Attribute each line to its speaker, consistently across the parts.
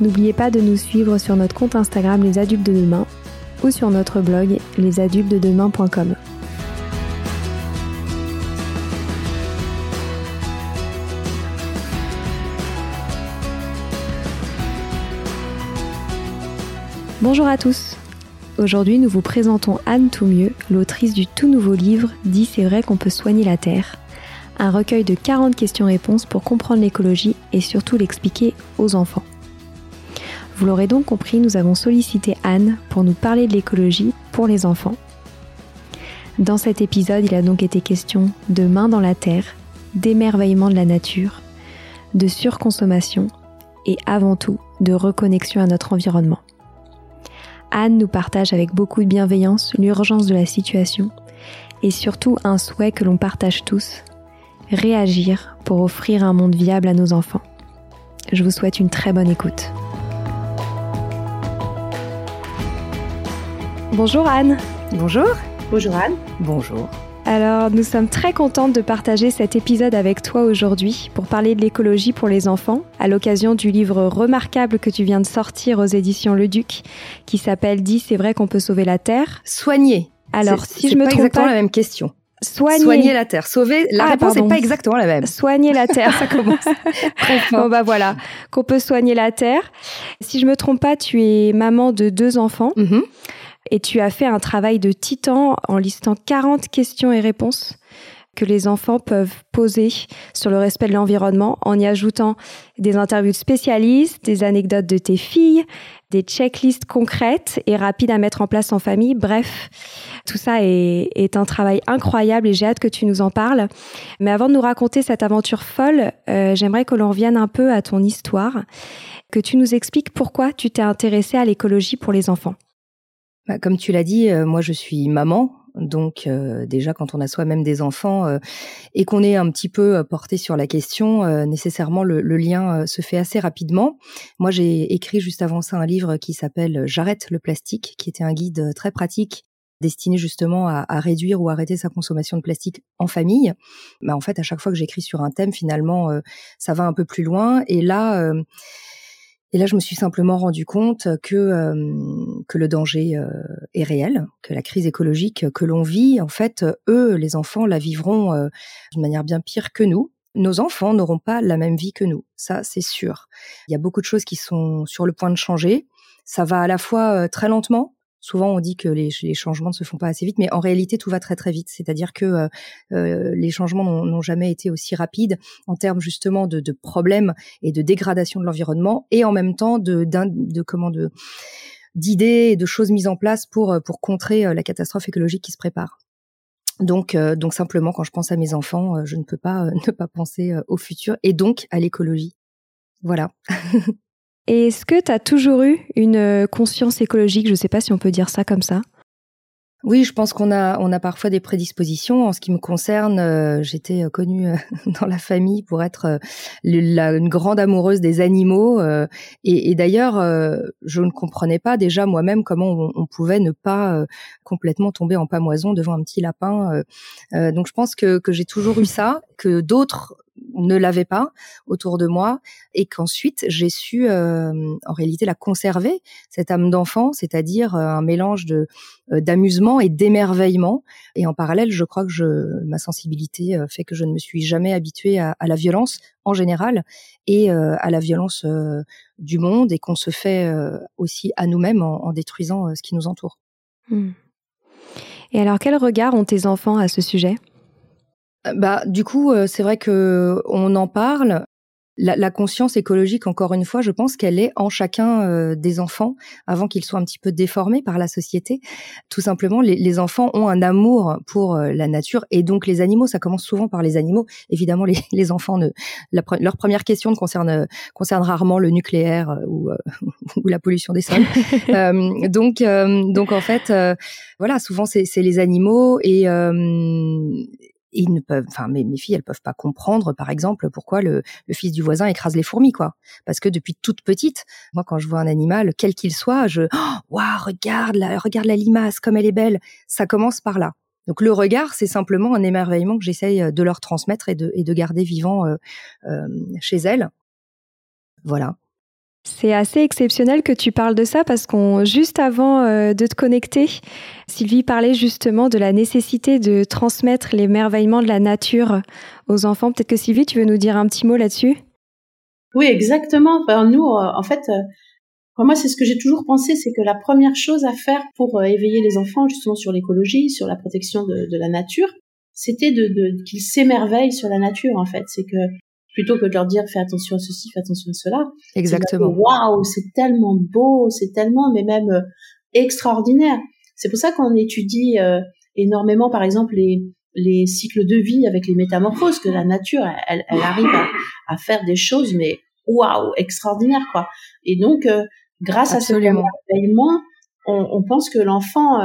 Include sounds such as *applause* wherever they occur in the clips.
Speaker 1: N'oubliez pas de nous suivre sur notre compte Instagram Les Adultes de Demain ou sur notre blog lesadultesdedemain.com. Bonjour à tous. Aujourd'hui, nous vous présentons Anne Toumieux, l'autrice du tout nouveau livre Dit c'est vrai qu'on peut soigner la Terre, un recueil de 40 questions-réponses pour comprendre l'écologie et surtout l'expliquer aux enfants. Vous l'aurez donc compris, nous avons sollicité Anne pour nous parler de l'écologie pour les enfants. Dans cet épisode, il a donc été question de main dans la terre, d'émerveillement de la nature, de surconsommation et avant tout de reconnexion à notre environnement. Anne nous partage avec beaucoup de bienveillance l'urgence de la situation et surtout un souhait que l'on partage tous, réagir pour offrir un monde viable à nos enfants. Je vous souhaite une très bonne écoute. Bonjour Anne.
Speaker 2: Bonjour.
Speaker 3: Bonjour Anne.
Speaker 2: Bonjour.
Speaker 1: Alors, nous sommes très contentes de partager cet épisode avec toi aujourd'hui pour parler de l'écologie pour les enfants, à l'occasion du livre remarquable que tu viens de sortir aux éditions Le Duc, qui s'appelle Dit c'est vrai qu'on peut sauver la Terre.
Speaker 2: Soigner.
Speaker 1: Alors, si je me
Speaker 2: pas
Speaker 1: trompe
Speaker 2: exactement
Speaker 1: pas,
Speaker 2: la même question.
Speaker 1: soigner.
Speaker 2: Soigner la terre. Sauver. La
Speaker 1: Ah,
Speaker 2: réponse n'est pas exactement la même.
Speaker 1: Soigner la Terre. *laughs*
Speaker 2: Ça commence.
Speaker 1: Bon bah voilà, qu'on peut soigner la Terre. Si je me trompe pas, tu es maman de deux enfants
Speaker 2: Mhm.
Speaker 1: Et tu as fait un travail de titan en listant 40 questions et réponses que les enfants peuvent poser sur le respect de l'environnement en y ajoutant des interviews de spécialistes, des anecdotes de tes filles, des checklists concrètes et rapides à mettre en place en famille. Bref, tout ça est, un travail incroyable et j'ai hâte que tu nous en parles. Mais avant de nous raconter cette aventure folle, euh, j'aimerais que l'on revienne un peu à ton histoire, que tu nous expliques pourquoi tu t'es intéressée à l'écologie pour les enfants.
Speaker 2: Bah, comme tu l'as dit, euh, moi je suis maman. Donc euh, déjà quand on a soi-même des enfants euh, et qu'on est un petit peu euh, porté sur la question, euh, nécessairement le, le lien euh, se fait assez rapidement. Moi j'ai écrit juste avant ça un livre qui s'appelle J'arrête le plastique, qui était un guide très pratique destiné justement à, à réduire ou arrêter sa consommation de plastique en famille. Bah, en fait, à chaque fois que j'écris sur un thème, finalement, ça va un peu plus loin. Et là, et là, je me suis simplement rendu compte que euh, que le danger euh, est réel, que la crise écologique que l'on vit, en fait, eux, les enfants, la vivront euh, d'une manière bien pire que nous. Nos enfants n'auront pas la même vie que nous, ça c'est sûr. Il y a beaucoup de choses qui sont sur le point de changer. Ça va à la fois euh, très lentement. Souvent, on dit que les, changements ne se font pas assez vite, mais en réalité, tout va très très vite. C'est-à-dire que euh, euh, les changements n'ont jamais été aussi rapides en termes justement de, problèmes et de dégradation de l'environnement, et en même temps de, comment d'idées et de choses mises en place pour euh, pour contrer la catastrophe écologique qui se prépare. Donc, donc simplement, quand je pense à mes enfants, je ne peux pas *laughs* ne pas penser au futur et donc à l'écologie. Voilà. *laughs*
Speaker 1: Est-ce que tu as toujours eu une euh, conscience écologique? Je ne sais pas si on peut dire ça comme ça.
Speaker 2: Oui, je pense qu'on a on a parfois des prédispositions. En ce qui me concerne, euh, j'étais euh, connue *laughs* dans la famille pour être une grande amoureuse des animaux. et d'ailleurs, je ne comprenais pas déjà moi-même comment on, pouvait ne pas complètement tomber en pamoison devant un petit lapin. donc, je pense que que j'ai toujours eu ça, que d'autres ne l'avaient pas autour de moi, et qu'ensuite j'ai su euh, en réalité la conserver cette âme d'enfant, c'est-à-dire euh, un mélange de euh, d'amusement et d'émerveillement. Et en parallèle, je crois que je, ma sensibilité euh, fait que je ne me suis jamais habituée à, la violence en général et à la violence du monde et qu'on se fait aussi à nous-mêmes en, en détruisant ce qui nous entoure.
Speaker 1: Hmm. Et alors, quel regard ont tes enfants à ce sujet?
Speaker 2: Bah, du coup, euh, c'est vrai que on en parle. la, conscience écologique, encore une fois, je pense qu'elle est en chacun euh, des enfants avant qu'ils soient un petit peu déformés par la société. Tout simplement, les, enfants ont un amour pour euh, la nature et donc les animaux. Ça commence souvent par les animaux. Évidemment, les, enfants ne, leur première question ne concerne concerne rarement le nucléaire euh, ou, *laughs* ou la pollution des sols. *laughs* donc, donc en fait, voilà, souvent c'est les animaux et ils ne peuvent, enfin mes, mes filles, elles peuvent pas comprendre, par exemple, pourquoi le, le, fils du voisin écrase les fourmis, quoi. Parce que depuis toute petite, moi, quand je vois un animal, quel qu'il soit, je, oh, waouh, regarde la, regarde la limace, comme elle est belle. Ça commence par là. Donc le regard, c'est simplement un émerveillement que j'essaye euh, de leur transmettre et de, et de garder vivant euh, euh, chez elles. Voilà.
Speaker 1: C'est assez exceptionnel que tu parles de ça parce qu'on juste avant euh, de te connecter, Sylvie parlait justement de la nécessité de transmettre les merveillements de la nature aux enfants. Peut-être que Sylvie, tu veux nous dire un petit mot là-dessus?
Speaker 3: Oui, exactement. nous, euh, en fait, euh, moi, c'est ce que j'ai toujours pensé, c'est que la première chose à faire pour éveiller les enfants justement sur l'écologie, sur la protection de, la nature, c'était qu'ils s'émerveillent sur la nature. En fait, c'est que plutôt que de leur dire fais attention à ceci, fais attention à cela.
Speaker 2: Exactement.
Speaker 3: Waouh, c'est tellement beau, c'est tellement, mais même euh, extraordinaire. C'est pour ça qu'on étudie euh, énormément, par exemple, les, les cycles de vie avec les métamorphoses, que la nature, elle, elle arrive à, à, faire des choses, mais waouh, extraordinaires, quoi. Et donc, euh, grâce à ce événement, on, on, pense que l'enfant,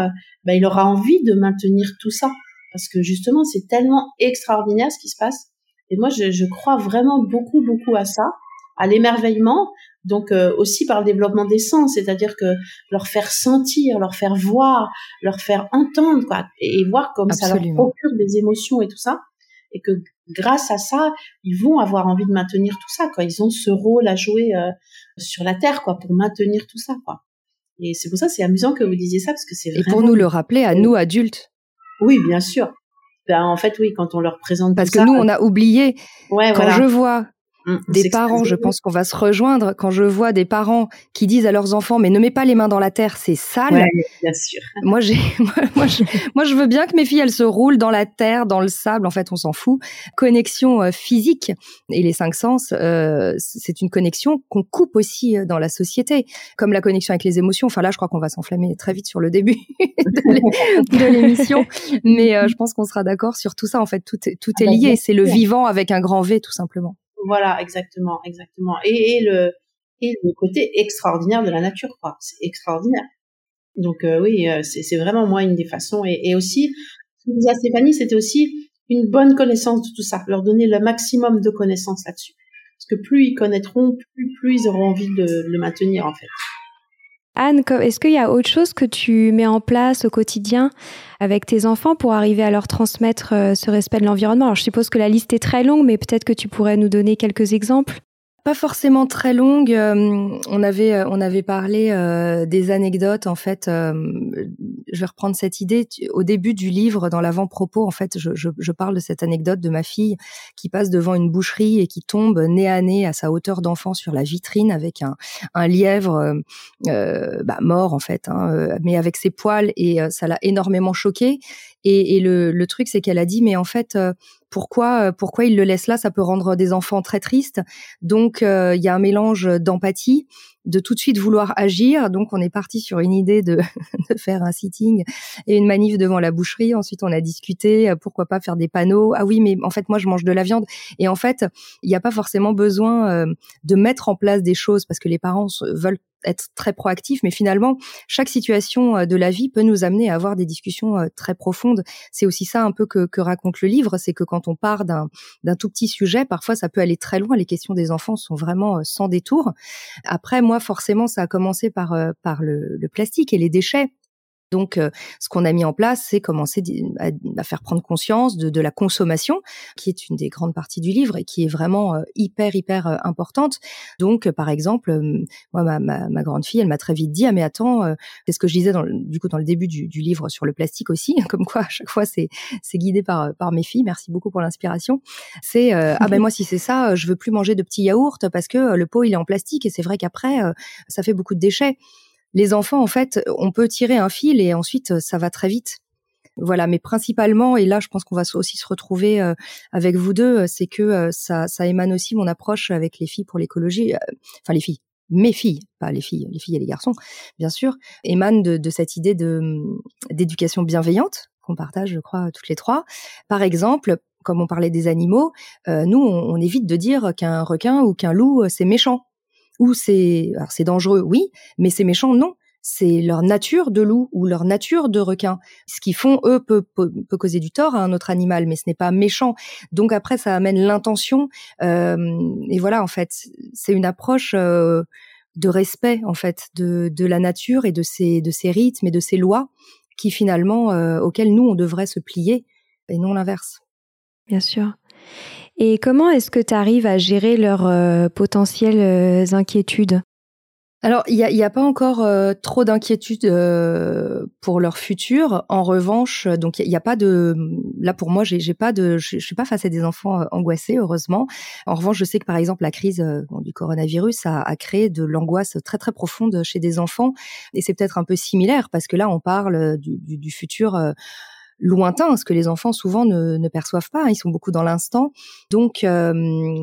Speaker 3: bah, il aura envie de maintenir tout ça. Parce que justement, c'est tellement extraordinaire ce qui se passe et moi, je, je crois vraiment beaucoup, beaucoup à ça, à l'émerveillement, donc euh, aussi par le développement des sens, c'est-à-dire que leur faire sentir, leur faire voir, leur faire entendre, quoi, et, voir comme ça leur procure des émotions et tout ça, et que grâce à ça, ils vont avoir envie de maintenir tout ça, quoi. Ils ont ce rôle à jouer euh, sur la terre, quoi, pour maintenir tout ça, quoi. Et c'est pour ça, c'est amusant que vous disiez ça, parce que c'est
Speaker 2: Et pour nous le rappeler à nous adultes.
Speaker 3: Oui, bien sûr. Ben, en fait, oui, quand on leur présente
Speaker 2: Parce que nous, on a oublié. Ouais, quand je vois Mmh, des parents, je pense qu'on va se rejoindre quand je vois des parents qui disent à leurs enfants mais ne mets pas les mains dans la terre, c'est sale.
Speaker 3: bien sûr.
Speaker 2: Moi j'ai *laughs* moi, je, moi je veux bien que mes filles elles se roulent dans la terre, dans le sable, en fait on s'en fout. Connexion euh, physique et les cinq sens, euh, c'est une connexion qu'on coupe aussi euh, dans la société, comme la connexion avec les émotions. Enfin là, je crois qu'on va s'enflammer très vite sur le début *laughs* de l'émission, mais je pense qu'on sera d'accord sur tout ça. En fait, tout est tout ah est bah, lié. C'est le vivant avec un grand V tout simplement.
Speaker 3: Voilà, exactement, exactement. Et, le et le côté extraordinaire de la nature, quoi. C'est extraordinaire. Donc euh, oui, euh, c'est vraiment moi une des façons. Et, aussi, ce que disait Stéphanie, c'était aussi une bonne connaissance de tout ça, leur donner le maximum de connaissances là-dessus. Parce que plus ils connaîtront, plus, plus ils auront envie de le maintenir en fait.
Speaker 1: Anne, est-ce qu'il y a autre chose que tu mets en place au quotidien avec tes enfants pour arriver à leur transmettre euh, ce respect de l'environnement? Alors, je suppose que la liste est très longue, mais peut-être que tu pourrais nous donner quelques exemples
Speaker 2: forcément très longue. Euh, on avait euh, on avait parlé euh, des anecdotes en fait. je vais reprendre cette idée. Au début du livre, dans l'avant-propos, en fait, je, parle de cette anecdote de ma fille qui passe devant une boucherie et qui tombe nez à nez à sa hauteur d'enfant sur la vitrine avec un, un lièvre bah, mort en fait, hein, mais avec ses poils et ça l'a énormément choquée. Et, et le, le, truc, c'est qu'elle a dit, mais en fait, pourquoi euh, pourquoi il le laisse là? Ça peut rendre des enfants très tristes. Donc euh, il y a un mélange d'empathie, de tout de suite vouloir agir. Donc on est parti sur une idée de, *laughs* de, faire un sitting et une manif devant la boucherie. Ensuite on a discuté euh, pourquoi pas faire des panneaux? Ah oui mais en fait moi je mange de la viande et en fait il n'y a pas forcément besoin de mettre en place des choses parce que les parents veulent être très proactif, mais finalement, chaque situation euh, de la vie peut nous amener à avoir des discussions euh, très profondes. C'est aussi ça un peu que, que raconte le livre, c'est que quand on part d'un tout petit sujet, parfois ça peut aller très loin. Les questions des enfants sont vraiment euh, sans détour. Après, moi, forcément, ça a commencé par, par le, le plastique et les déchets. Donc, euh, ce qu'on a mis en place, c'est commencer à, faire prendre conscience de, la consommation, qui est une des grandes parties du livre et qui est vraiment euh, hyper, hyper euh, importante. Donc, par exemple, moi, ma, ma, grande fille, elle m'a très vite dit, ah mais attends, c'est ce que je disais dans du coup dans le début du, du, livre sur le plastique aussi, *laughs* comme quoi à chaque fois c'est guidé par par mes filles. Merci beaucoup pour l'inspiration. C'est ah ben moi si c'est ça, je veux plus manger de petits yaourts parce que le pot il est en plastique et c'est vrai qu'après ça fait beaucoup de déchets les enfants, en fait, on peut tirer un fil et ensuite ça va très vite. Voilà, mais principalement, et là, je pense qu'on va aussi se retrouver euh, avec vous deux, c'est que ça, ça émane aussi mon approche avec les filles pour l'écologie, enfin les filles, mes filles, pas les filles, les filles et les garçons, bien sûr, émanent de, de cette idée de d'éducation bienveillante qu'on partage, je crois, toutes les trois. Par exemple, comme on parlait des animaux, euh, nous, on, évite de dire qu'un requin ou qu'un loup, c'est méchant. Ou c'est, c'est dangereux, oui, mais c'est méchant, non c'est leur nature de loup ou leur nature de requin. Ce qu'ils font, eux, peut, causer du tort à un autre animal, mais ce n'est pas méchant. Donc après, ça amène l'intention. Euh, et voilà, en fait, c'est une approche euh, de respect, en fait, de, la nature et de ses, de ses rythmes et de ses lois qui finalement, euh, auxquelles nous, on devrait se plier et non l'inverse.
Speaker 1: Bien sûr. Et comment est-ce que tu arrives à gérer leurs potentielles inquiétudes?
Speaker 2: Alors, il n'y a, pas encore euh, trop d'inquiétude euh, pour leur futur. En revanche, donc il n'y a, pas de là pour moi, j'ai pas de, je, suis pas face à des enfants euh, angoissés, heureusement. En revanche, je sais que par exemple la crise du coronavirus a, créé de l'angoisse très très profonde chez des enfants, et c'est peut-être un peu similaire parce que là on parle du futur lointain, ce que les enfants souvent ne, perçoivent pas. Hein. Ils sont beaucoup dans l'instant, donc euh,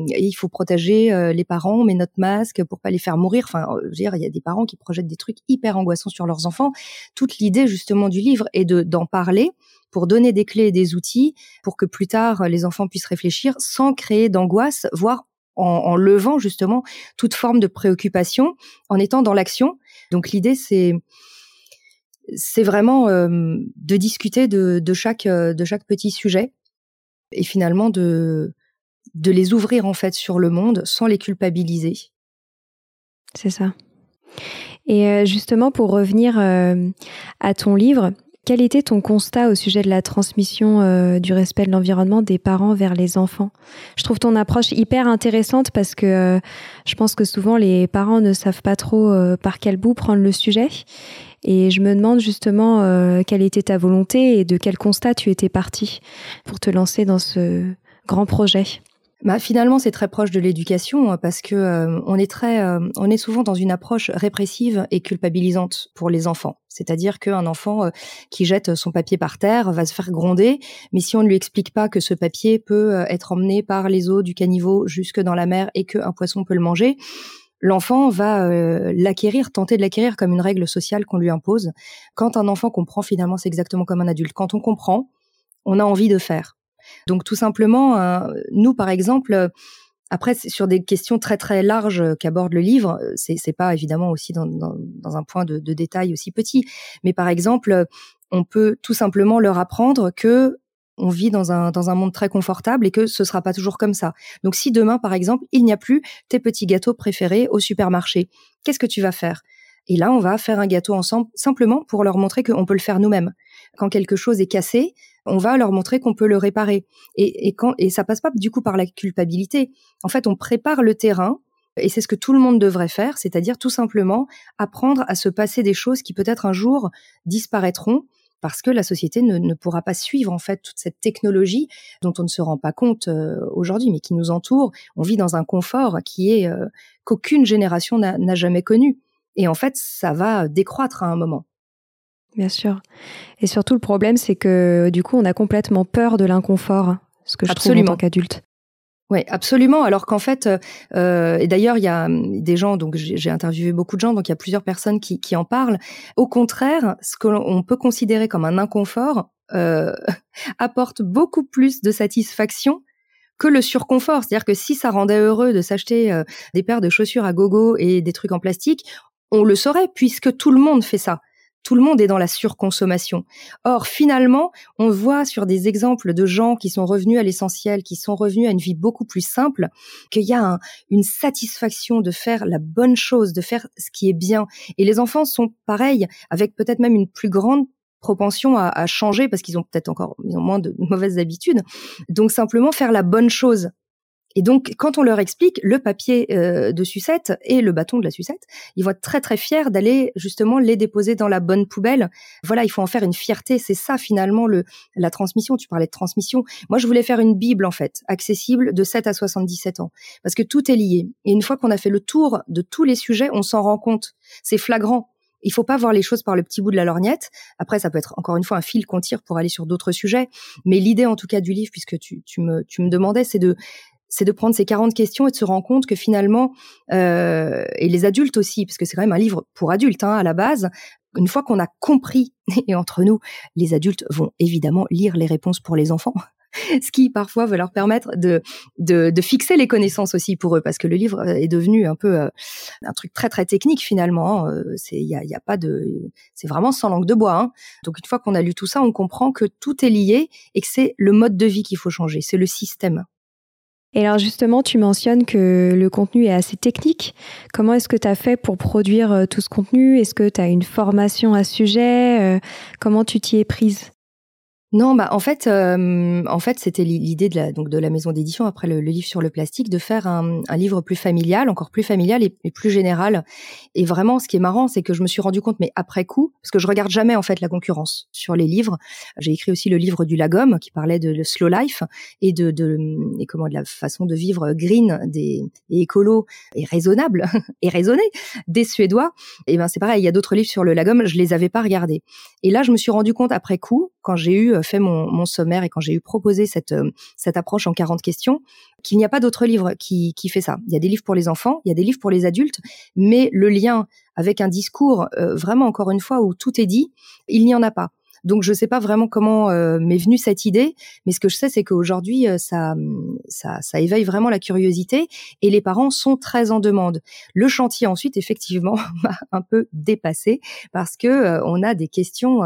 Speaker 2: il faut protéger euh, les parents, mais notre masque pour pas les faire mourir. Enfin, euh, je veux dire, il y a des parents qui projettent des trucs hyper angoissants sur leurs enfants. Toute l'idée justement du livre est de d'en parler pour donner des clés et des outils pour que plus tard les enfants puissent réfléchir sans créer d'angoisse, voire en, levant justement toute forme de préoccupation, en étant dans l'action. Donc l'idée c'est c'est vraiment euh, de discuter de, chaque euh, de chaque petit sujet et finalement de de les ouvrir en fait sur le monde sans les culpabiliser.
Speaker 1: C'est ça. Et euh, justement pour revenir à ton livre, quel était ton constat au sujet de la transmission du respect de l'environnement des parents vers les enfants? Je trouve ton approche hyper intéressante parce que je pense que souvent les parents ne savent pas trop par quel bout prendre le sujet. Et je me demande justement euh, quelle était ta volonté et de quel constat tu étais parti pour te lancer dans ce grand projet?
Speaker 2: Bah, finalement, c'est très proche de l'éducation hein, parce que euh, on est très, euh, on est souvent dans une approche répressive et culpabilisante pour les enfants. C'est-à-dire qu'un enfant qui jette son papier par terre va se faire gronder, mais si on ne lui explique pas que ce papier peut être emmené par les eaux du caniveau jusque dans la mer et qu'un poisson peut le manger, l'enfant va euh, l'acquérir, tenter de l'acquérir comme une règle sociale qu'on lui impose. Quand un enfant comprend, finalement, c'est exactement comme un adulte. Quand on comprend, on a envie de faire. Donc tout simplement, euh, nous, par exemple, après, sur des questions très très larges qu'aborde le livre, c'est pas évidemment aussi dans, un point de, détail aussi petit, mais par exemple, on peut tout simplement leur apprendre que on vit dans un, dans un monde très confortable et que ce sera pas toujours comme ça. Donc si demain, par exemple, il n'y a plus tes petits gâteaux préférés au supermarché, qu'est-ce que tu vas faire? Et là, on va faire un gâteau ensemble simplement pour leur montrer qu'on peut le faire nous-mêmes. Quand quelque chose est cassé, on va leur montrer qu'on peut le réparer. Et, et, quand, et ça passe pas du coup par la culpabilité. En fait, on prépare le terrain et c'est ce que tout le monde devrait faire, c'est-à-dire tout simplement apprendre à se passer des choses qui peut-être un jour disparaîtront parce que la société ne, pourra pas suivre en fait toute cette technologie dont on ne se rend pas compte euh, aujourd'hui, mais qui nous entoure. On vit dans un confort qui est euh, qu'aucune génération n'a jamais connu. Et en fait, ça va décroître à un moment.
Speaker 1: Bien sûr. Et surtout, le problème, c'est que du coup, on a complètement peur de l'inconfort, ce que je Absolument. trouve en tant qu'adulte.
Speaker 2: Oui, absolument. Alors qu'en fait, euh, et d'ailleurs, il y a hum, des gens, donc j'ai interviewé beaucoup de gens, donc il y a plusieurs personnes qui, qui en parlent. Au contraire, ce qu'on peut considérer comme un inconfort euh, *laughs* apporte beaucoup plus de satisfaction que le surconfort. C'est-à-dire que si ça rendait heureux de s'acheter euh, des paires de chaussures à gogo et des trucs en plastique, on le saurait puisque tout le monde fait ça tout le monde est dans la surconsommation. Or, finalement, on voit sur des exemples de gens qui sont revenus à l'essentiel, qui sont revenus à une vie beaucoup plus simple, qu'il y a une satisfaction de faire la bonne chose, de faire ce qui est bien. Et les enfants sont pareils, avec peut-être même une plus grande propension à, à changer parce qu'ils ont peut-être encore ils ont moins de mauvaises habitudes. Donc simplement faire la bonne chose et donc, quand on leur explique le papier euh, de sucette et le bâton de la sucette, ils vont être très très fiers d'aller justement les déposer dans la bonne poubelle. Voilà, il faut en faire une fierté. C'est ça finalement le la transmission. Tu parlais de transmission. Moi, je voulais faire une bible en fait, accessible de 7 à 77 ans, parce que tout est lié. Et une fois qu'on a fait le tour de tous les sujets, on s'en rend compte. C'est flagrant. il faut pas voir les choses par le petit bout de la lorgnette. Après, ça peut être encore une fois un fil qu'on tire pour aller sur d'autres sujets. Mais l'idée, en tout cas, du livre, puisque tu, tu me, tu me demandais, c'est de c'est de prendre ces 40 questions et de se rendre compte que finalement, euh, et les adultes aussi, parce que c'est quand même un livre pour adultes hein, à la base, une fois qu'on a compris, *laughs* et entre nous, les adultes vont évidemment lire les réponses pour les enfants, *laughs* ce qui parfois va leur permettre de, de, de, fixer les connaissances aussi pour eux, parce que le livre est devenu un peu euh, un truc très très technique finalement. Hein. C'est il y a, y a, pas de, c'est vraiment sans langue de bois. Hein. Donc une fois qu'on a lu tout ça, on comprend que tout est lié et que c'est le mode de vie qu'il faut changer, c'est le système.
Speaker 1: Et alors justement, tu mentionnes que le contenu est assez technique. Comment est-ce que tu as fait pour produire euh, tout ce contenu? Est-ce que tu as une formation à sujet? Euh, Comment tu t'y es prise?
Speaker 2: Non, bah en fait, euh, en fait, c'était l'idée de la donc de la maison d'édition après le, livre sur le plastique de faire un, un livre plus familial, encore plus familial et, plus général. Et vraiment, ce qui est marrant, c'est que je me suis rendu compte, mais après coup, parce que je regarde jamais en fait la concurrence sur les livres. J'ai écrit aussi le livre du Lagom qui parlait de, slow life et de, de et comment de la façon de vivre green des et écolo et raisonnable *laughs* et raisonné des Suédois. Et ben c'est pareil, il y a d'autres livres sur le Lagom, je les avais pas regardés. Et là, je me suis rendu compte après coup quand j'ai eu euh, fait mon, sommaire et quand j'ai eu proposé cette, euh, cette approche en 40 questions, qu'il n'y a pas d'autre livre qui, qui fait ça. Il y a des livres pour les enfants, il y a des livres pour les adultes, mais le lien avec un discours, euh, vraiment encore une fois, où tout est dit, il n'y en a pas. Donc je ne sais pas vraiment comment euh, m'est venue cette idée, mais ce que je sais c'est qu'aujourd'hui euh, ça, éveille vraiment la curiosité et les parents sont très en demande. Le chantier ensuite effectivement *laughs* m'a un peu dépassé parce que euh, on a des questions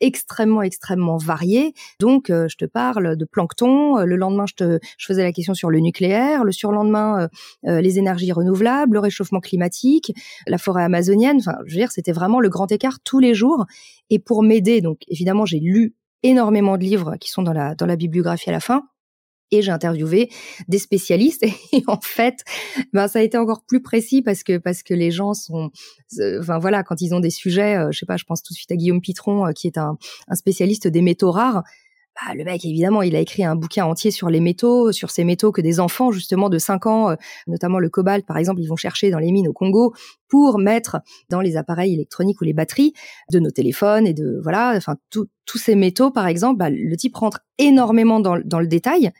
Speaker 2: extrêmement extrêmement variées. Donc je te parle de plancton, le lendemain je je faisais la question sur le nucléaire, le surlendemain les énergies renouvelables, le réchauffement climatique, la forêt amazonienne. Enfin je veux dire c'était vraiment le grand écart tous les jours. Et pour m'aider donc évidemment, j'ai lu énormément de livres qui sont dans la, dans la bibliographie à la fin. Et j'ai interviewé des spécialistes *laughs* et en fait, ben ça a été encore plus précis parce que parce que les gens sont, euh, enfin voilà, quand ils ont des sujets, euh, je sais pas, je pense tout de suite à Guillaume Pitron euh, qui est un, un spécialiste des métaux rares. Bah, le mec, évidemment, il a écrit un bouquin entier sur les métaux, sur ces métaux que des enfants, justement, de 5 ans, euh, notamment le cobalt, par exemple, ils vont chercher dans les mines au Congo pour mettre dans les appareils électroniques ou les batteries de nos téléphones et de, voilà, enfin, tous ces métaux, par exemple, bah, le type rentre énormément dans, dans le détail.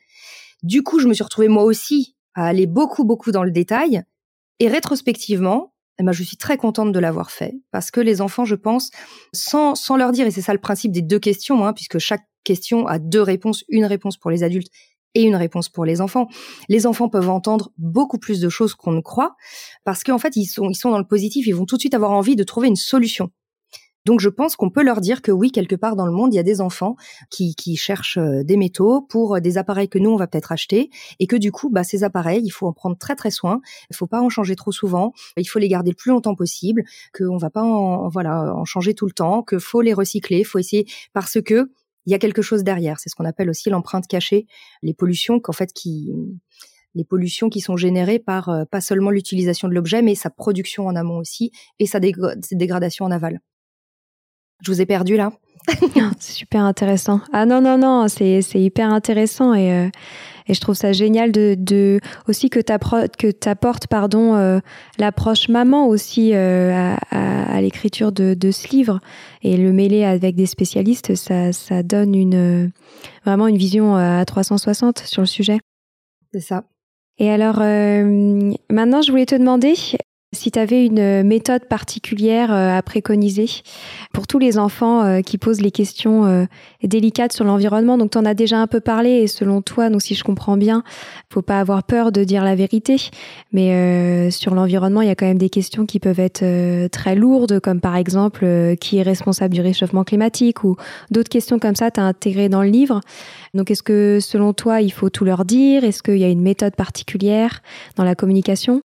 Speaker 2: Du coup, je me suis retrouvée moi aussi à aller beaucoup, beaucoup dans le détail. Et rétrospectivement, eh ben, je suis très contente de l'avoir fait parce que les enfants, je pense, sans, sans leur dire, et c'est ça le principe des deux questions, hein, puisque chaque question a deux réponses, une réponse pour les adultes et une réponse pour les enfants. Les enfants peuvent entendre beaucoup plus de choses qu'on ne croit parce qu'en fait, ils sont, ils sont dans le positif, ils vont tout de suite avoir envie de trouver une solution. Donc je pense qu'on peut leur dire que oui, quelque part dans le monde, il y a des enfants qui, qui cherchent euh, des métaux pour euh, des appareils que nous, on va peut-être acheter, et que du coup, bah, ces appareils, il faut en prendre très très soin, il faut pas en changer trop souvent, il faut les garder le plus longtemps possible, qu'on va pas en, voilà, en changer tout le temps, que faut les recycler, faut essayer, parce que il y a quelque chose derrière. C'est ce qu'on appelle aussi l'empreinte cachée, les pollutions qui sont générées par euh, pas seulement l'utilisation de l'objet, mais sa production en amont aussi et sa, dégradation en aval. Je vous ai perdu là. *laughs*
Speaker 1: c'est super intéressant. Ah non non non, c'est hyper intéressant et euh, et je trouve ça génial de, de aussi que tu que apportes pardon euh, l'approche maman aussi euh, à, à, l'écriture de, de, ce livre et le mêler avec des spécialistes, ça, ça donne une vraiment une vision à 360 sur le sujet.
Speaker 2: C'est ça.
Speaker 1: Et alors, euh, maintenant, je voulais te demander, si tu avais une méthode particulière euh, à préconiser pour tous les enfants euh, qui posent les questions euh, délicates sur l'environnement, donc tu en as déjà un peu parlé et selon toi, donc si je comprends bien, faut pas avoir peur de dire la vérité, mais sur l'environnement, il y a quand même des questions qui peuvent être très lourdes, comme par exemple qui est responsable du réchauffement climatique ou d'autres questions comme ça, tu as intégré dans le livre. Donc est-ce que selon toi, il faut tout leur dire? Est-ce qu'il y a une méthode particulière dans la communication?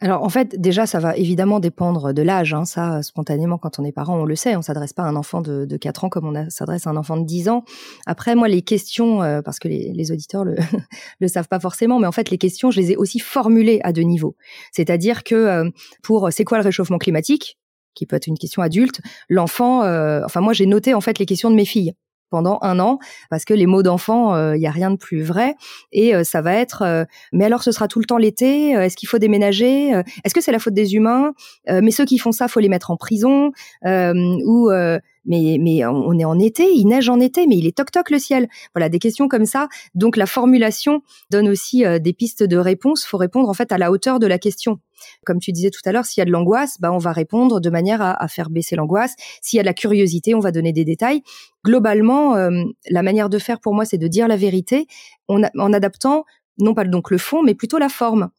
Speaker 2: Alors en fait, déjà, ça va évidemment dépendre de l'âge. Hein. Ça, spontanément, quand on est parent, on le sait. On s'adresse pas à un enfant de, de 4 ans comme on s'adresse à un enfant de 10 ans. Après, moi, les questions, euh, parce que les, les auditeurs le, *laughs* le savent pas forcément, mais en fait, les questions, je les ai aussi formulées à deux niveaux. C'est-à-dire que euh, pour c'est quoi le réchauffement climatique, qui peut être une question adulte, l'enfant, euh, enfin moi, j'ai noté en fait les questions de mes filles pendant un an parce que les mots d'enfant, il y a rien de plus vrai. Et ça va être mais alors ce sera tout le temps l'été, est-ce qu'il faut déménager, est-ce que c'est la faute des humains, mais ceux qui font ça faut les mettre en prison ou mais, mais on est en été, il neige en été, mais il est toc-toc le ciel. Voilà, des questions comme ça. Donc la formulation donne aussi euh, des pistes de réponse. faut répondre en fait à la hauteur de la question. Comme tu disais tout à l'heure, s'il y a de l'angoisse, bah on va répondre de manière à, faire baisser l'angoisse. S'il y a de la curiosité, on va donner des détails. Globalement, euh, la manière de faire pour moi, c'est de dire la vérité en adaptant non pas donc le fond, mais plutôt la forme.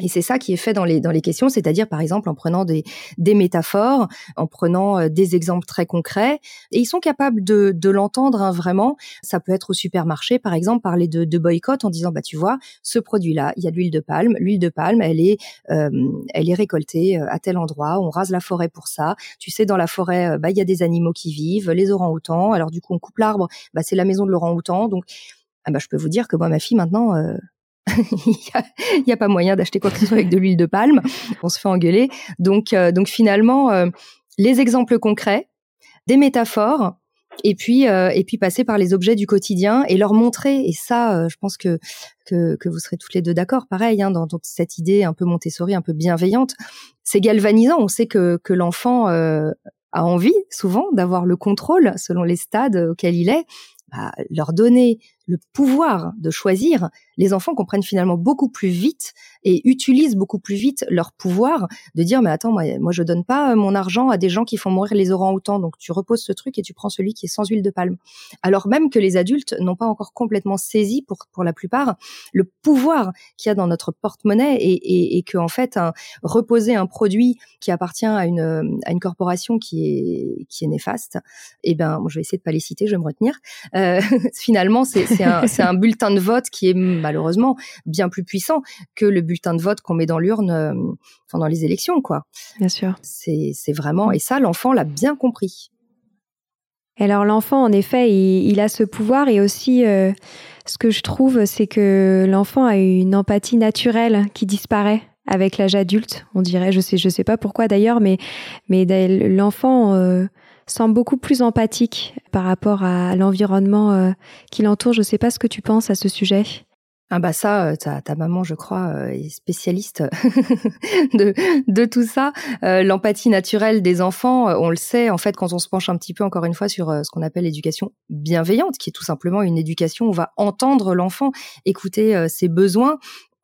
Speaker 2: Et c'est ça qui est fait dans les dans les questions, c'est-à-dire par exemple en prenant des des métaphores, en prenant euh, des exemples très concrets, et ils sont capables de de l'entendre hein, vraiment. Ça peut être au supermarché, par exemple, parler de, de boycott en disant bah tu vois ce produit-là, il y a de l'huile de palme, l'huile de palme, elle est euh, elle est récoltée euh, à tel endroit, on rase la forêt pour ça. Tu sais dans la forêt bah il y a des animaux qui vivent, les orangs-outans. Alors du coup on coupe l'arbre, bah c'est la maison de l'orang-outan. Donc ah bah, je peux vous dire que moi ma fille maintenant il n'y a, pas moyen d'acheter quoi que ce soit avec de l'huile de palme. On se fait engueuler. Donc, euh, donc finalement, euh, les exemples concrets, des métaphores, et puis euh, et puis passer par les objets du quotidien et leur montrer. Et ça, je pense que, que, que vous serez toutes les deux d'accord. Pareil, hein, dans, cette idée un peu Montessori, un peu bienveillante, c'est galvanisant. On sait que que l'enfant a envie souvent d'avoir le contrôle selon les stades auxquels il est. Bah, leur donner le pouvoir de choisir, les enfants comprennent finalement beaucoup plus vite et utilisent beaucoup plus vite leur pouvoir de dire mais attends moi moi je donne pas mon argent à des gens qui font mourir les orangs-outans donc tu reposes ce truc et tu prends celui qui est sans huile de palme. Alors même que les adultes n'ont pas encore complètement saisi pour pour la plupart le pouvoir qu'il y a dans notre porte-monnaie et, et, et que en fait un, reposer un produit qui appartient à une à une corporation qui est qui est néfaste et eh ben je vais essayer de pas les citer je vais me retenir. Euh, *laughs* finalement c'est c'est un, bulletin de vote qui est malheureusement bien plus puissant que le bulletin de vote qu'on met dans l'urne euh, pendant les élections, quoi.
Speaker 1: Bien sûr.
Speaker 2: C'est vraiment, et ça, l'enfant l'a bien compris.
Speaker 1: Alors l'enfant, en effet, il, a ce pouvoir et aussi, euh, ce que je trouve, c'est que l'enfant a une empathie naturelle qui disparaît avec l'âge adulte, on dirait. Je sais, je sais pas pourquoi d'ailleurs, mais mais l'enfant euh, semble beaucoup plus empathique par rapport à l'environnement euh, qui l'entoure. Je ne sais pas ce que tu penses à ce sujet.
Speaker 2: Ah bah ça, euh, ta, maman, je crois, euh, est spécialiste *laughs* de, de tout ça. L'empathie naturelle des enfants, on le sait, en fait, quand on se penche un petit peu, encore une fois, sur ce qu'on appelle l'éducation bienveillante, qui est tout simplement une éducation où on va entendre l'enfant, écouter ses besoins.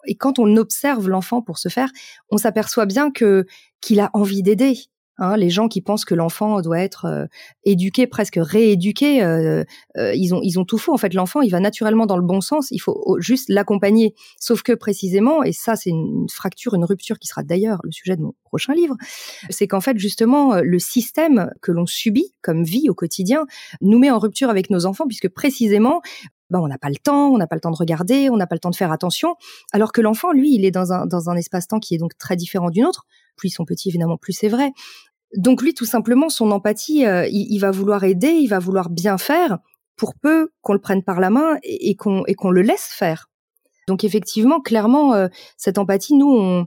Speaker 2: Et quand on observe l'enfant pour ce faire, on s'aperçoit bien que qu'il a envie d'aider, Hein, les gens qui pensent que l'enfant doit être euh, éduqué, presque rééduqué, euh, euh, ils ont tout faux. En fait, l'enfant, il va naturellement dans le bon sens. Il faut juste l'accompagner. Sauf que précisément, et ça, c'est une fracture, une rupture qui sera d'ailleurs le sujet de mon prochain livre, c'est qu'en fait, justement, le système que l'on subit comme vie au quotidien nous met en rupture avec nos enfants, puisque précisément, ben, on n'a pas le temps, on n'a pas le temps de regarder, on n'a pas le temps de faire attention, alors que l'enfant, lui, il est dans un, dans un espace-temps qui est donc très différent du nôtre plus ils sont évidemment, plus c'est vrai. Donc lui, tout simplement, son empathie, euh, il, va vouloir aider, il va vouloir bien faire, pour peu qu'on le prenne par la main et, qu'on et qu'on le laisse faire. Donc effectivement, clairement, euh, cette empathie, nous, on,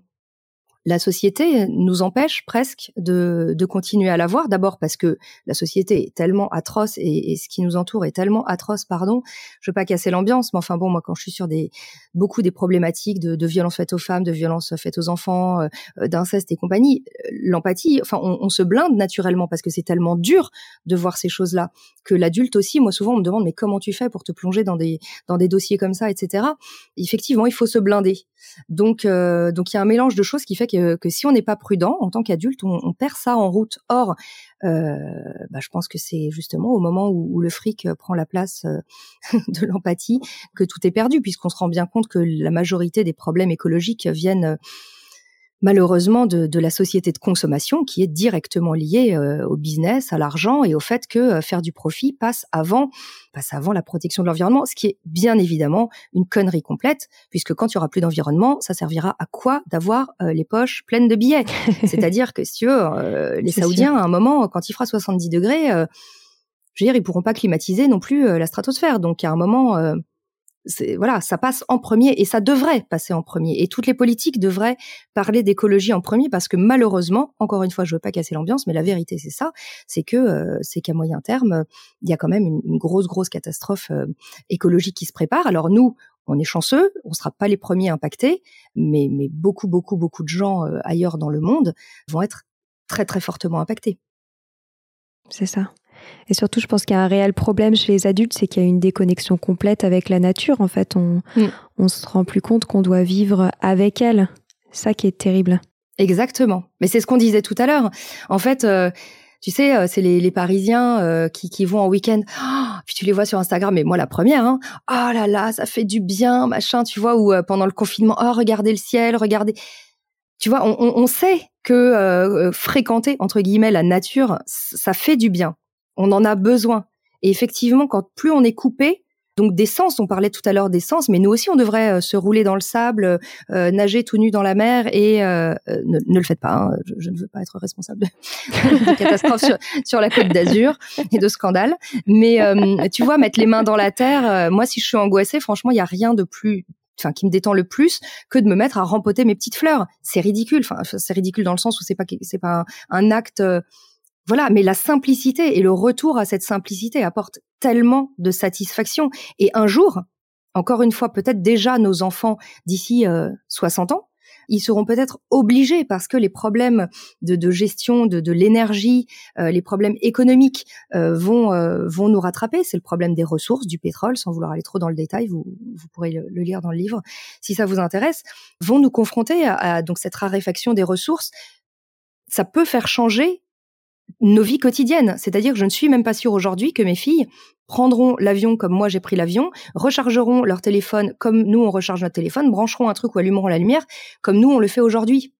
Speaker 2: la société nous empêche presque de, de continuer à l'avoir. D'abord parce que la société est tellement atroce et, ce qui nous entoure est tellement atroce, pardon. Je veux pas casser l'ambiance, mais enfin bon, moi quand je suis sur des beaucoup des problématiques de, de violences faites aux femmes, de violences faites aux enfants, euh, d'inceste et compagnie, l'empathie, enfin on, on, se blinde naturellement parce que c'est tellement dur de voir ces choses-là que l'adulte aussi. Moi souvent on me demande mais comment tu fais pour te plonger dans des dans des dossiers comme ça, etc. Effectivement, il faut se blinder. Donc euh, donc il y a un mélange de choses qui fait que que, si on n'est pas prudent en tant qu'adulte, on, perd ça en route. Or, euh, bah, je pense que c'est justement au moment où, le fric prend la place euh, *laughs* de l'empathie que tout est perdu, puisqu'on se rend bien compte que la majorité des problèmes écologiques viennent malheureusement de, la société de consommation qui est directement liée euh, au business, à l'argent et au fait que euh, faire du profit passe avant passe avant la protection de l'environnement, ce qui est bien évidemment une connerie complète, puisque quand il y aura plus d'environnement, ça servira à quoi d'avoir euh, les poches pleines de billets? *laughs* C'est-à-dire que si veux, les Saoudiens, à un moment, quand il fera 70 degrés, je veux dire, ils pourront pas climatiser non plus la stratosphère. Donc à un moment voilà, ça passe en premier et ça devrait passer en premier. Et toutes les politiques devraient parler d'écologie en premier parce que malheureusement, encore une fois, je veux pas casser l'ambiance, mais la vérité c'est ça, c'est que euh, c'est qu'à moyen terme, il y a quand même une, grosse grosse catastrophe euh, écologique qui se prépare. Alors nous, on est chanceux, on sera pas les premiers impactés, mais mais beaucoup beaucoup beaucoup de gens euh, ailleurs dans le monde vont être très très fortement impactés.
Speaker 1: C'est ça. Et surtout, je pense qu'il y a un réel problème chez les adultes, c'est qu'il y a une déconnexion complète avec la nature. En fait, on, mm. on se rend plus compte qu'on doit vivre avec elle. Ça qui est terrible.
Speaker 2: Exactement. Mais c'est ce qu'on disait tout à l'heure. En fait, euh, tu sais, euh, c'est les, les, Parisiens euh, qui, qui vont en week-end. Oh, puis tu les vois sur Instagram, mais moi la première. Hein. Oh là là, ça fait du bien, machin. Tu vois, ou pendant le confinement, oh regardez le ciel, regardez. Tu vois, on, on, on sait que fréquenter entre guillemets la nature, ça fait du bien on en a besoin. Et effectivement, quand plus on est coupé, donc des sens, on parlait tout à l'heure des sens, mais nous aussi on devrait euh, se rouler dans le sable, euh, nager tout nu dans la mer et euh, ne, le faites pas. Hein, je, ne veux pas être responsable de, *laughs* catastrophes sur, la côte d'Azur et de scandales. Mais tu vois, mettre les mains dans la terre, moi si je suis angoissée, franchement, il y a rien de plus enfin qui me détend le plus que de me mettre à rempoter mes petites fleurs. C'est ridicule. Enfin, c'est ridicule dans le sens où c'est pas c'est pas un acte voilà, mais la simplicité et le retour à cette simplicité apporte tellement de satisfaction. Et un jour, encore une fois, peut-être déjà nos enfants d'ici 60 euh, ans, ils seront peut-être obligés parce que les problèmes de, gestion de, l'énergie, euh, les problèmes économiques euh, vont vont nous rattraper. C'est le problème des ressources, du pétrole, sans vouloir aller trop dans le détail. Vous, vous pourrez le, lire dans le livre si ça vous intéresse. Vont nous confronter à, à donc cette raréfaction des ressources. Ça peut faire changer nos vies quotidiennes. C'est-à-dire que je ne suis même pas sûre aujourd'hui que mes filles prendront l'avion comme moi j'ai pris l'avion, rechargeront leur téléphone comme nous on recharge notre téléphone, brancheront un truc ou allumeront la lumière comme nous on le fait aujourd'hui.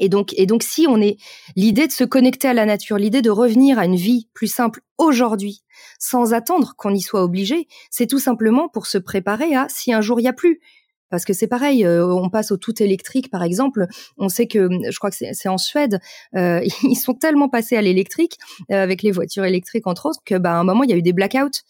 Speaker 2: Et donc, si on est l'idée de se connecter à la nature, l'idée de revenir à une vie plus simple aujourd'hui, sans attendre qu'on y soit obligé, c'est tout simplement pour se préparer à si un jour il y a plus parce que c'est pareil, euh, on passe au tout électrique par exemple. On sait que, je crois que c'est en Suède, euh, *laughs* ils sont tellement passés à l'électrique euh, avec les voitures électriques entre autres que, bah, à un moment il y a eu des blackouts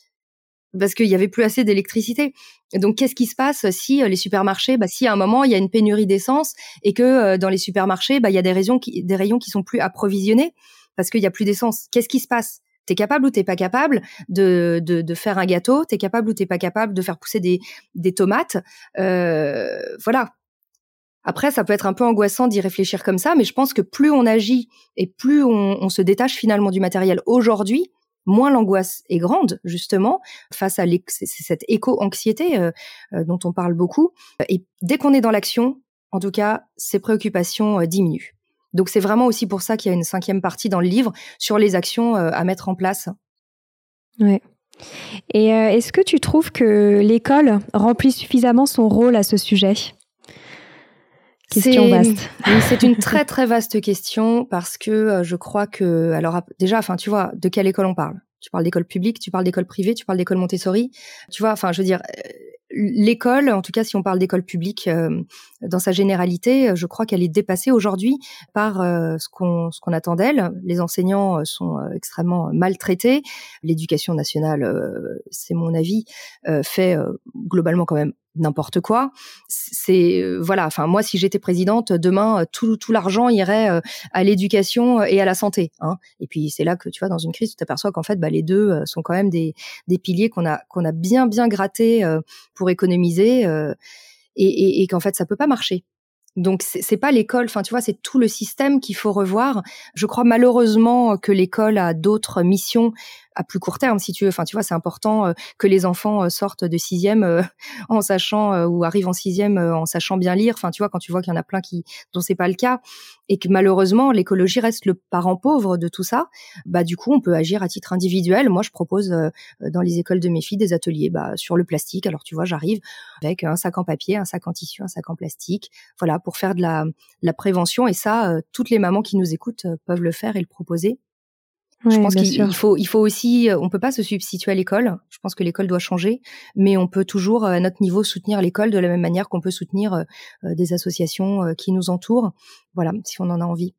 Speaker 2: parce qu'il y avait plus assez d'électricité. Donc, qu'est-ce qui se passe si les supermarchés, bah, si à un moment il y a une pénurie d'essence et que dans les supermarchés, bah, il y a des rayons qui, des rayons qui sont plus approvisionnés parce qu'il y a plus d'essence? Qu'est-ce qui se passe? T'es capable ou t'es pas capable de, de, de, faire un gâteau T'es capable ou t'es pas capable de faire pousser des, des tomates euh, Voilà. Après, ça peut être un peu angoissant d'y réfléchir comme ça, mais je pense que plus on agit et plus on, on se détache finalement du matériel aujourd'hui, moins l'angoisse est grande justement face à cette éco-anxiété euh, euh, dont on parle beaucoup. Et dès qu'on est dans l'action, en tout cas, ces préoccupations euh, diminuent. Donc c'est vraiment aussi pour ça qu'il y a une cinquième partie dans le livre sur les actions euh, à mettre en place.
Speaker 1: Ouais. Et euh, est-ce que tu trouves que l'école remplit suffisamment son rôle à ce sujet?
Speaker 2: Question vaste. *laughs* c'est une très *laughs* très vaste question parce que euh, je crois que alors déjà, enfin tu vois, de quelle école on parle? Tu parles d'école publique, tu parles d'école privée, tu parles d'école Montessori? Tu vois, enfin je veux dire, l'école, en tout cas si on parle d'école publique euh, dans sa généralité, euh, je crois qu'elle est dépassée aujourd'hui par euh, ce qu'on ce qu'on attend d'elle. Les enseignants sont extrêmement maltraités. L'éducation nationale, c'est mon avis, fait globalement quand même n'importe quoi. C'est euh, voilà. Enfin, moi, si j'étais présidente, demain, euh, tout, tout l'argent irait euh, à l'éducation et à la santé. Hein. Et puis c'est là que tu vois, dans une crise, tu t'aperçois qu'en fait, bah, les deux sont quand même des, des piliers qu'on a qu'on a bien bien gratté pour économiser et, et, et qu'en fait, ça peut pas marcher. Donc c'est pas l'école, enfin tu vois, c'est tout le système qu'il faut revoir. Je crois malheureusement que l'école a d'autres missions à plus court terme, si tu veux. Enfin, tu vois, c'est important euh, que les enfants euh, sortent de sixième euh, *laughs* en sachant ou arrivent en sixième en sachant bien lire. Enfin, tu vois, quand tu vois qu'il y en a plein qui dont c'est pas le cas et que malheureusement l'écologie reste le parent pauvre de tout ça, bah du coup on peut agir à titre individuel. Moi, je propose dans les écoles de mes filles des ateliers bah, sur le plastique. Alors tu vois, j'arrive avec un sac en papier, un sac en tissu, un sac en plastique, voilà, pour faire de la, la prévention. Et ça, toutes les mamans qui nous écoutent peuvent le faire et le proposer je pense qu'il faut, il faut aussi, euh, on peut pas se substituer à l'école. Je pense que l'école doit changer, mais on peut toujours, euh, à notre niveau, soutenir l'école de la même manière qu'on peut soutenir euh, des associations qui nous entourent. Voilà, si on en a envie.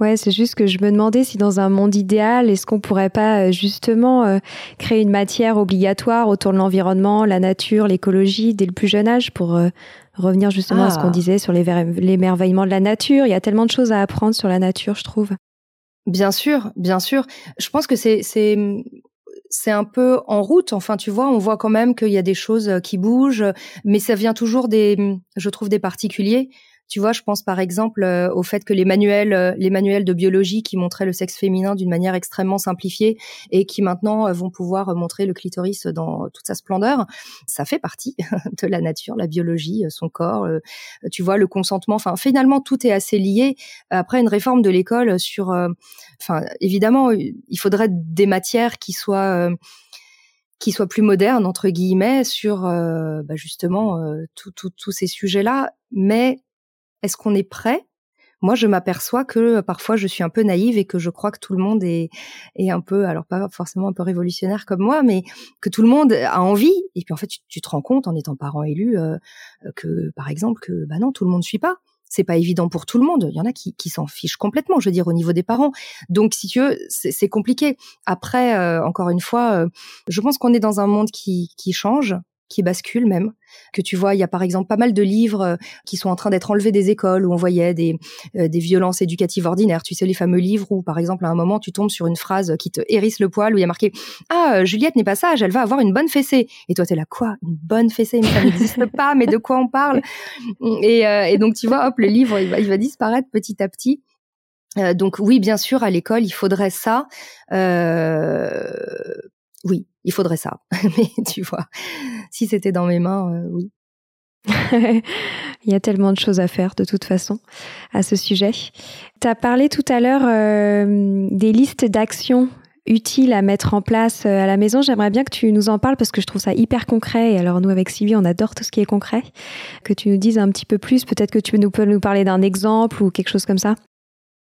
Speaker 1: Ouais, c'est juste que je me demandais si dans un monde idéal, est-ce qu'on pourrait pas justement euh, créer une matière obligatoire autour de l'environnement, la nature, l'écologie dès le plus jeune âge pour euh, revenir justement à ce qu'on ah. disait sur l'émerveillement de la nature. Il y a tellement de choses à apprendre sur la nature, je trouve.
Speaker 2: Bien sûr, bien sûr. Je pense que c'est c'est c'est un peu en route. Enfin, tu vois, on voit quand même qu'il y a des choses qui bougent, mais ça vient toujours des, je trouve, des particuliers. Tu vois, je pense par exemple euh, au fait que les manuels, euh, les manuels de biologie qui montraient le sexe féminin d'une manière extrêmement simplifiée et qui maintenant euh, vont pouvoir montrer le clitoris dans toute sa splendeur, ça fait partie *laughs* de la nature, la biologie, son corps. tu vois, le consentement. Enfin, finalement, tout est assez lié. Après une réforme de l'école sur, enfin, évidemment, il faudrait des matières qui soient qui soient plus modernes entre guillemets sur bah justement tous ces sujets-là, mais est-ce qu'on est prêt? Moi, je m'aperçois que euh, parfois je suis un peu naïve et que je crois que tout le monde est, est un peu, alors pas forcément un peu révolutionnaire comme moi, mais que tout le monde a envie. Et puis en fait, tu, te rends compte en étant parent élu euh, que, par exemple, que bah non, tout le monde ne suit pas. C'est pas évident pour tout le monde. Il y en a qui, qui s'en fichent complètement, je veux dire, au niveau des parents. Donc, si tu veux, c'est compliqué. Après, euh, encore une fois, je pense qu'on est dans un monde qui, qui change, qui bascule même que tu vois, il y a par exemple pas mal de livres euh, qui sont en train d'être enlevés des écoles où on voyait des, euh, des violences éducatives ordinaires. Tu sais, les fameux livres où, par exemple, à un moment, tu tombes sur une phrase qui te hérisse le poil où il y a marqué Ah, euh, Juliette n'est pas sage, elle va avoir une bonne fessée. Et toi, t'es là, quoi? Une bonne fessée? Mais ça n'existe pas, mais de quoi on parle? Et, et, donc, tu vois, hop, le livre, il va, il va disparaître petit à petit. donc oui, bien sûr, à l'école, il faudrait ça. Euh, oui, il faudrait ça. *laughs* Mais tu vois, si c'était dans mes mains, euh, oui. *laughs*
Speaker 1: il y a tellement de choses à faire de toute façon à ce sujet. Tu as parlé tout à l'heure euh, des listes d'actions utiles à mettre en place euh, à la maison. J'aimerais bien que tu nous en parles parce que je trouve ça hyper concret. Et alors nous, avec Sylvie, on adore tout ce qui est concret. Que tu nous dises un petit peu plus. Peut-être que tu nous, peux nous parler d'un exemple ou quelque chose comme ça.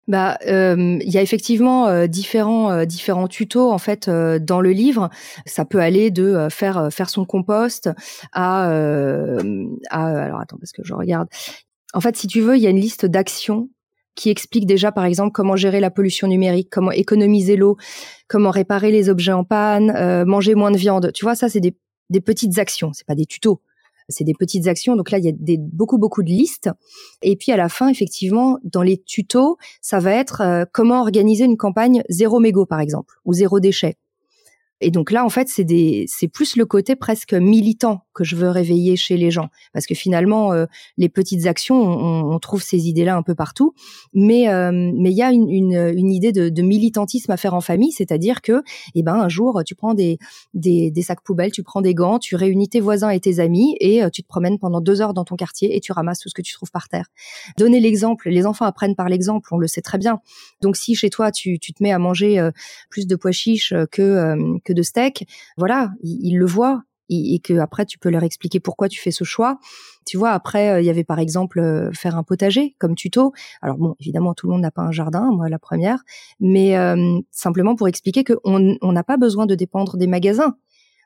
Speaker 2: Bah, euh, il y a effectivement euh, différents euh, différents tutos en fait dans le livre. Ça peut aller de faire faire son compost à, à alors attends parce que je regarde. En fait, si tu veux, il y a une liste d'actions qui explique déjà par exemple comment gérer la pollution numérique, comment économiser l'eau, comment réparer les objets en panne, manger moins de viande. Tu vois, ça c'est des des petites actions, c'est pas des tutos c'est des petites actions. Donc là, il y a des, beaucoup, beaucoup de listes. Et puis à la fin, effectivement, dans les tutos, ça va être euh, comment organiser une campagne zéro mégot, par exemple, ou zéro déchet. Et donc là, en fait, c'est plus le côté presque militant que je veux réveiller chez les gens, parce que finalement, euh, les petites actions, on, trouve ces idées-là un peu partout, mais euh, mais il y a une, idée de, militantisme à faire en famille, c'est-à-dire que, eh ben, un jour, tu prends des, des, des sacs poubelles, tu prends des gants, tu réunis tes voisins et tes amis, et euh, tu te promènes pendant deux heures dans ton quartier et tu ramasses tout ce que tu trouves par terre. Donner l'exemple, les enfants apprennent par l'exemple, on le sait très bien. Donc si chez toi tu, tu te mets à manger plus de pois chiches que que de steak, voilà, ils, le voient et, que après tu peux leur expliquer pourquoi tu fais ce choix. Tu vois, après euh, il y avait par exemple euh, faire un potager comme tuto. Alors bon, évidemment tout le monde n'a pas un jardin, moi la première, mais euh, simplement pour expliquer qu'on n'a pas besoin de dépendre des magasins.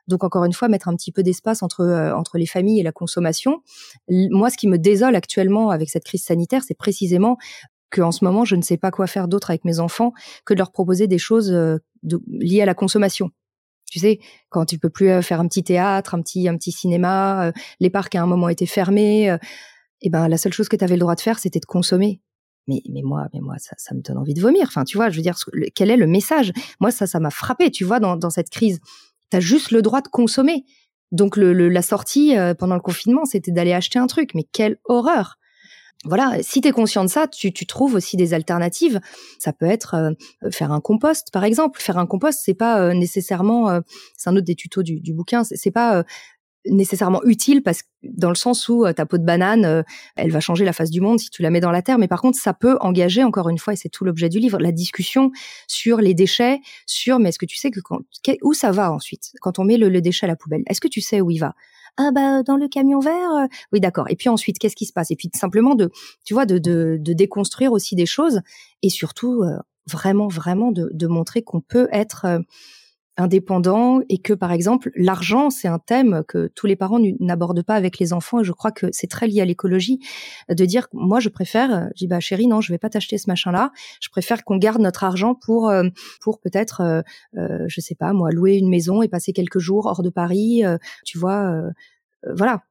Speaker 2: Donc encore une fois, mettre un petit peu d'espace entre entre les familles et la consommation. Moi, ce qui me désole actuellement avec cette crise sanitaire, c'est précisément qu'en ce moment, je ne sais pas quoi faire d'autre avec mes enfants que de leur proposer des choses liées à la consommation. Tu sais, quand tu peux plus euh, faire un petit théâtre, un petit un petit cinéma, euh, les parcs à un moment étaient fermés, et euh, eh ben la seule chose que tu avais le droit de faire, c'était de consommer. Mais mais moi mais moi ça, me donne envie de vomir. Enfin, tu vois, je veux dire quel est le message? Moi ça ça m'a frappé, tu vois dans dans cette crise. Tu as juste le droit de consommer. Donc le, la sortie pendant le confinement, c'était d'aller acheter un truc. Mais quelle horreur voilà, si tu es conscient de ça, tu, trouves aussi des alternatives. Ça peut être euh, faire un compost, par exemple. Faire un compost, c'est pas euh, nécessairement, euh, c'est un autre des tutos du, du bouquin, c'est pas nécessairement utile parce que dans le sens où ta peau de banane, elle va changer la face du monde si tu la mets dans la terre. Mais par contre, ça peut engager encore une fois, et c'est tout l'objet du livre, la discussion sur les déchets, sur mais est-ce que tu sais que quand, où ça va ensuite? Quand on met le, le déchet à la poubelle Est-ce que tu sais où il va? Ah bah dans le camion vert euh, oui d'accord. Et puis ensuite qu'est-ce qui se passe? Et puis simplement de tu vois de, de, de déconstruire aussi des choses et surtout euh, vraiment vraiment de, de montrer qu'on peut être euh, indépendant et que par exemple l'argent c'est un thème que tous les parents n'abordent pas avec les enfants et je crois que c'est très lié à l'écologie de dire moi je préfère je dis bah chérie non je vais pas t'acheter ce machin là je préfère qu'on garde notre argent pour euh, pour peut-être euh, euh, je sais pas moi louer une maison et passer quelques jours hors de Paris tu vois voilà.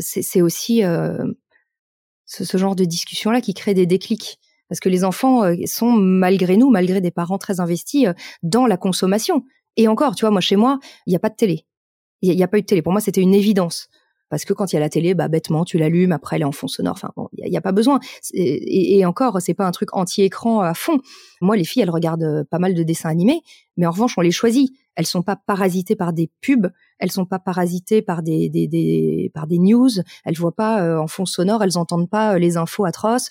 Speaker 2: C'est aussi ce, ce, genre de discussion là qui crée des déclics parce que les enfants euh, sont malgré nous, malgré des parents très investis, euh, dans la consommation. Et encore, tu vois, moi chez moi, il n'y a pas de télé. Il n'y a, pas eu de télé. Pour moi, c'était une évidence. Parce que quand il y a la télé, bah bêtement, tu l'allumes, après elle est en fond sonore. Enfin bon, il n'y a, pas besoin. Et, et encore, c'est pas un truc anti-écran à fond. Moi, les filles, elles regardent euh, pas mal de dessins animés, mais en revanche, on les choisit. Elles sont pas parasitées par des pubs, elles sont pas parasitées par des, par des news. Elles voient pas en fond sonore, elles entendent pas les infos atroces.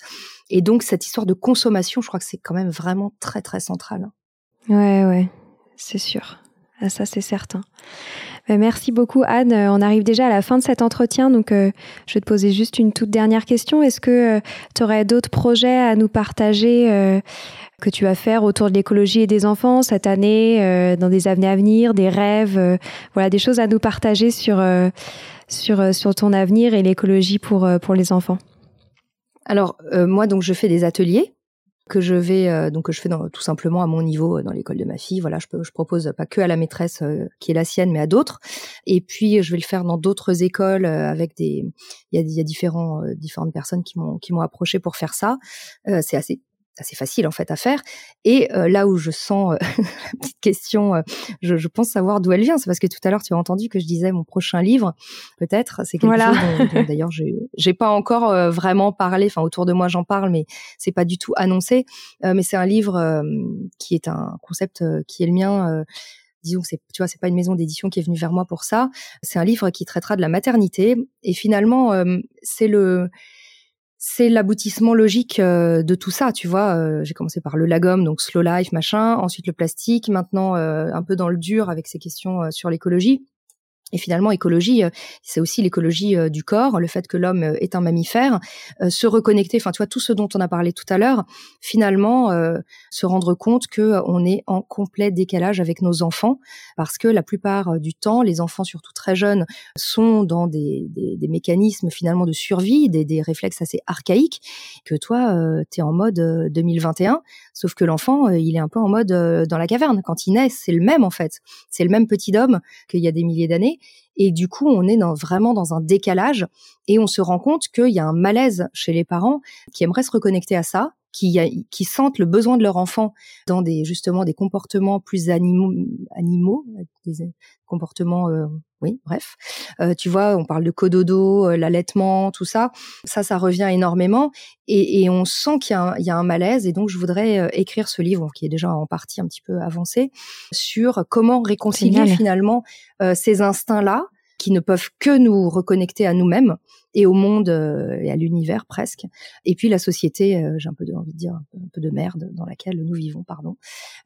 Speaker 2: Et donc cette histoire de consommation, je crois que c'est quand même vraiment très très central.
Speaker 1: Ouais, ouais, c'est sûr. Ah, ça, c'est certain. Ben, merci beaucoup, Anne. Euh, on arrive déjà à la fin de cet entretien, donc euh, je vais te poser juste une toute dernière question. Est-ce que euh, tu aurais d'autres projets à nous partager que tu vas faire autour de l'écologie et des enfants cette année, dans des années à venir, des rêves, voilà, des choses à nous partager sur sur sur ton avenir et l'écologie pour pour les enfants?
Speaker 2: Alors moi donc je fais des ateliers que je vais euh, donc que je fais dans, tout simplement à mon niveau euh, dans l'école de ma fille. Voilà, je, peux, je propose pas que à la maîtresse qui est la sienne, mais à d'autres. Et puis je vais le faire dans d'autres écoles avec des il y a, y a différents différentes personnes qui m'ont qui m'ont approché pour faire ça. c'est assez assez facile en fait à faire. Et euh, là où je sens euh, *laughs* la petite question, euh, je, je, pense savoir d'où elle vient. C'est parce que tout à l'heure tu as entendu que je disais mon prochain livre, peut-être. C'est quelque chose dont, d'ailleurs j'ai pas encore vraiment parlé. Enfin autour de moi j'en parle, mais c'est pas du tout annoncé. mais c'est un livre qui est un concept qui est le mien disons c'est tu vois c'est pas une maison d'édition qui est venue vers moi pour ça c'est un livre qui traitera de la maternité et finalement c'est le c'est l'aboutissement logique euh, de tout ça, tu vois. Euh, j'ai commencé par le lagom, donc slow life, machin, ensuite le plastique, maintenant euh, un peu dans le dur avec ces questions sur l'écologie. Et finalement, écologie, euh, c'est aussi l'écologie euh, du corps, le fait que l'homme euh, est un mammifère, se reconnecter, enfin, tu vois, tout ce dont on a parlé tout à l'heure, finalement, se rendre compte que on est en complet décalage avec nos enfants, parce que la plupart du temps, les enfants, surtout très jeunes, sont dans des, mécanismes finalement de survie, des, réflexes assez archaïques, que toi, tu es en mode 2021, sauf que l'enfant, il est un peu en mode dans la caverne. Quand il naît, c'est le même en fait, c'est le même petit homme qu'il y a des milliers d'années et du coup, on est vraiment dans un décalage et on se rend compte qu'il y a un malaise chez les parents qui aimeraient se reconnecter à ça, qui, qui sentent le besoin de leur enfant dans des justement des comportements plus animaux, animaux des comportements, euh, oui, bref. Euh, tu vois, on parle de cododo, euh, l'allaitement, tout ça. Ça, ça revient énormément et, et on sent qu'il y, y, a un malaise. Et donc, je voudrais écrire ce livre qui est déjà en partie un petit peu avancé sur comment réconcilier finalement ces instincts-là qui ne peuvent que nous reconnecter à nous-mêmes et au monde euh, et à l'univers presque. Et puis la société, euh, j'ai un peu de, envie de dire un peu de merde dans laquelle nous vivons, pardon.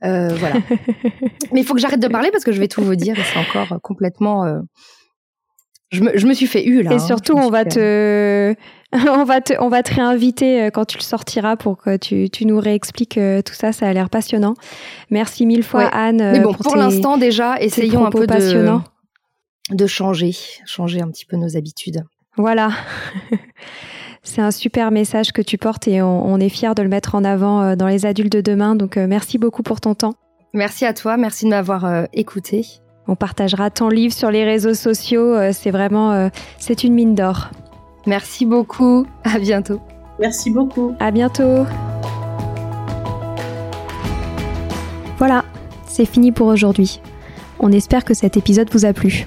Speaker 2: Euh, voilà. *laughs* Mais il faut que j'arrête de parler parce que je vais tout vous dire et c'est encore complètement. Je me, je, me, suis fait eu là.
Speaker 1: Et hein. surtout, on va te, *laughs* on va te, on va te réinviter quand tu le sortiras pour que tu, tu nous réexpliques tout ça. Ça a l'air passionnant. Merci mille fois, Anne.
Speaker 2: Mais bon, pour, l'instant déjà, essayons un peu de de changer, changer un petit peu nos habitudes.
Speaker 1: Voilà. *laughs* C'est un super message que tu portes et on, est fiers de le mettre en avant euh, dans les adultes de demain. Donc euh, merci beaucoup pour ton temps.
Speaker 2: Merci à toi, merci de m'avoir euh, écouté.
Speaker 1: On partagera ton livre sur les réseaux sociaux. c'est vraiment, c'est une mine d'or.
Speaker 2: Merci beaucoup. À bientôt.
Speaker 3: Merci beaucoup.
Speaker 1: À bientôt. Voilà, c'est fini pour aujourd'hui. On espère que cet épisode vous a plu.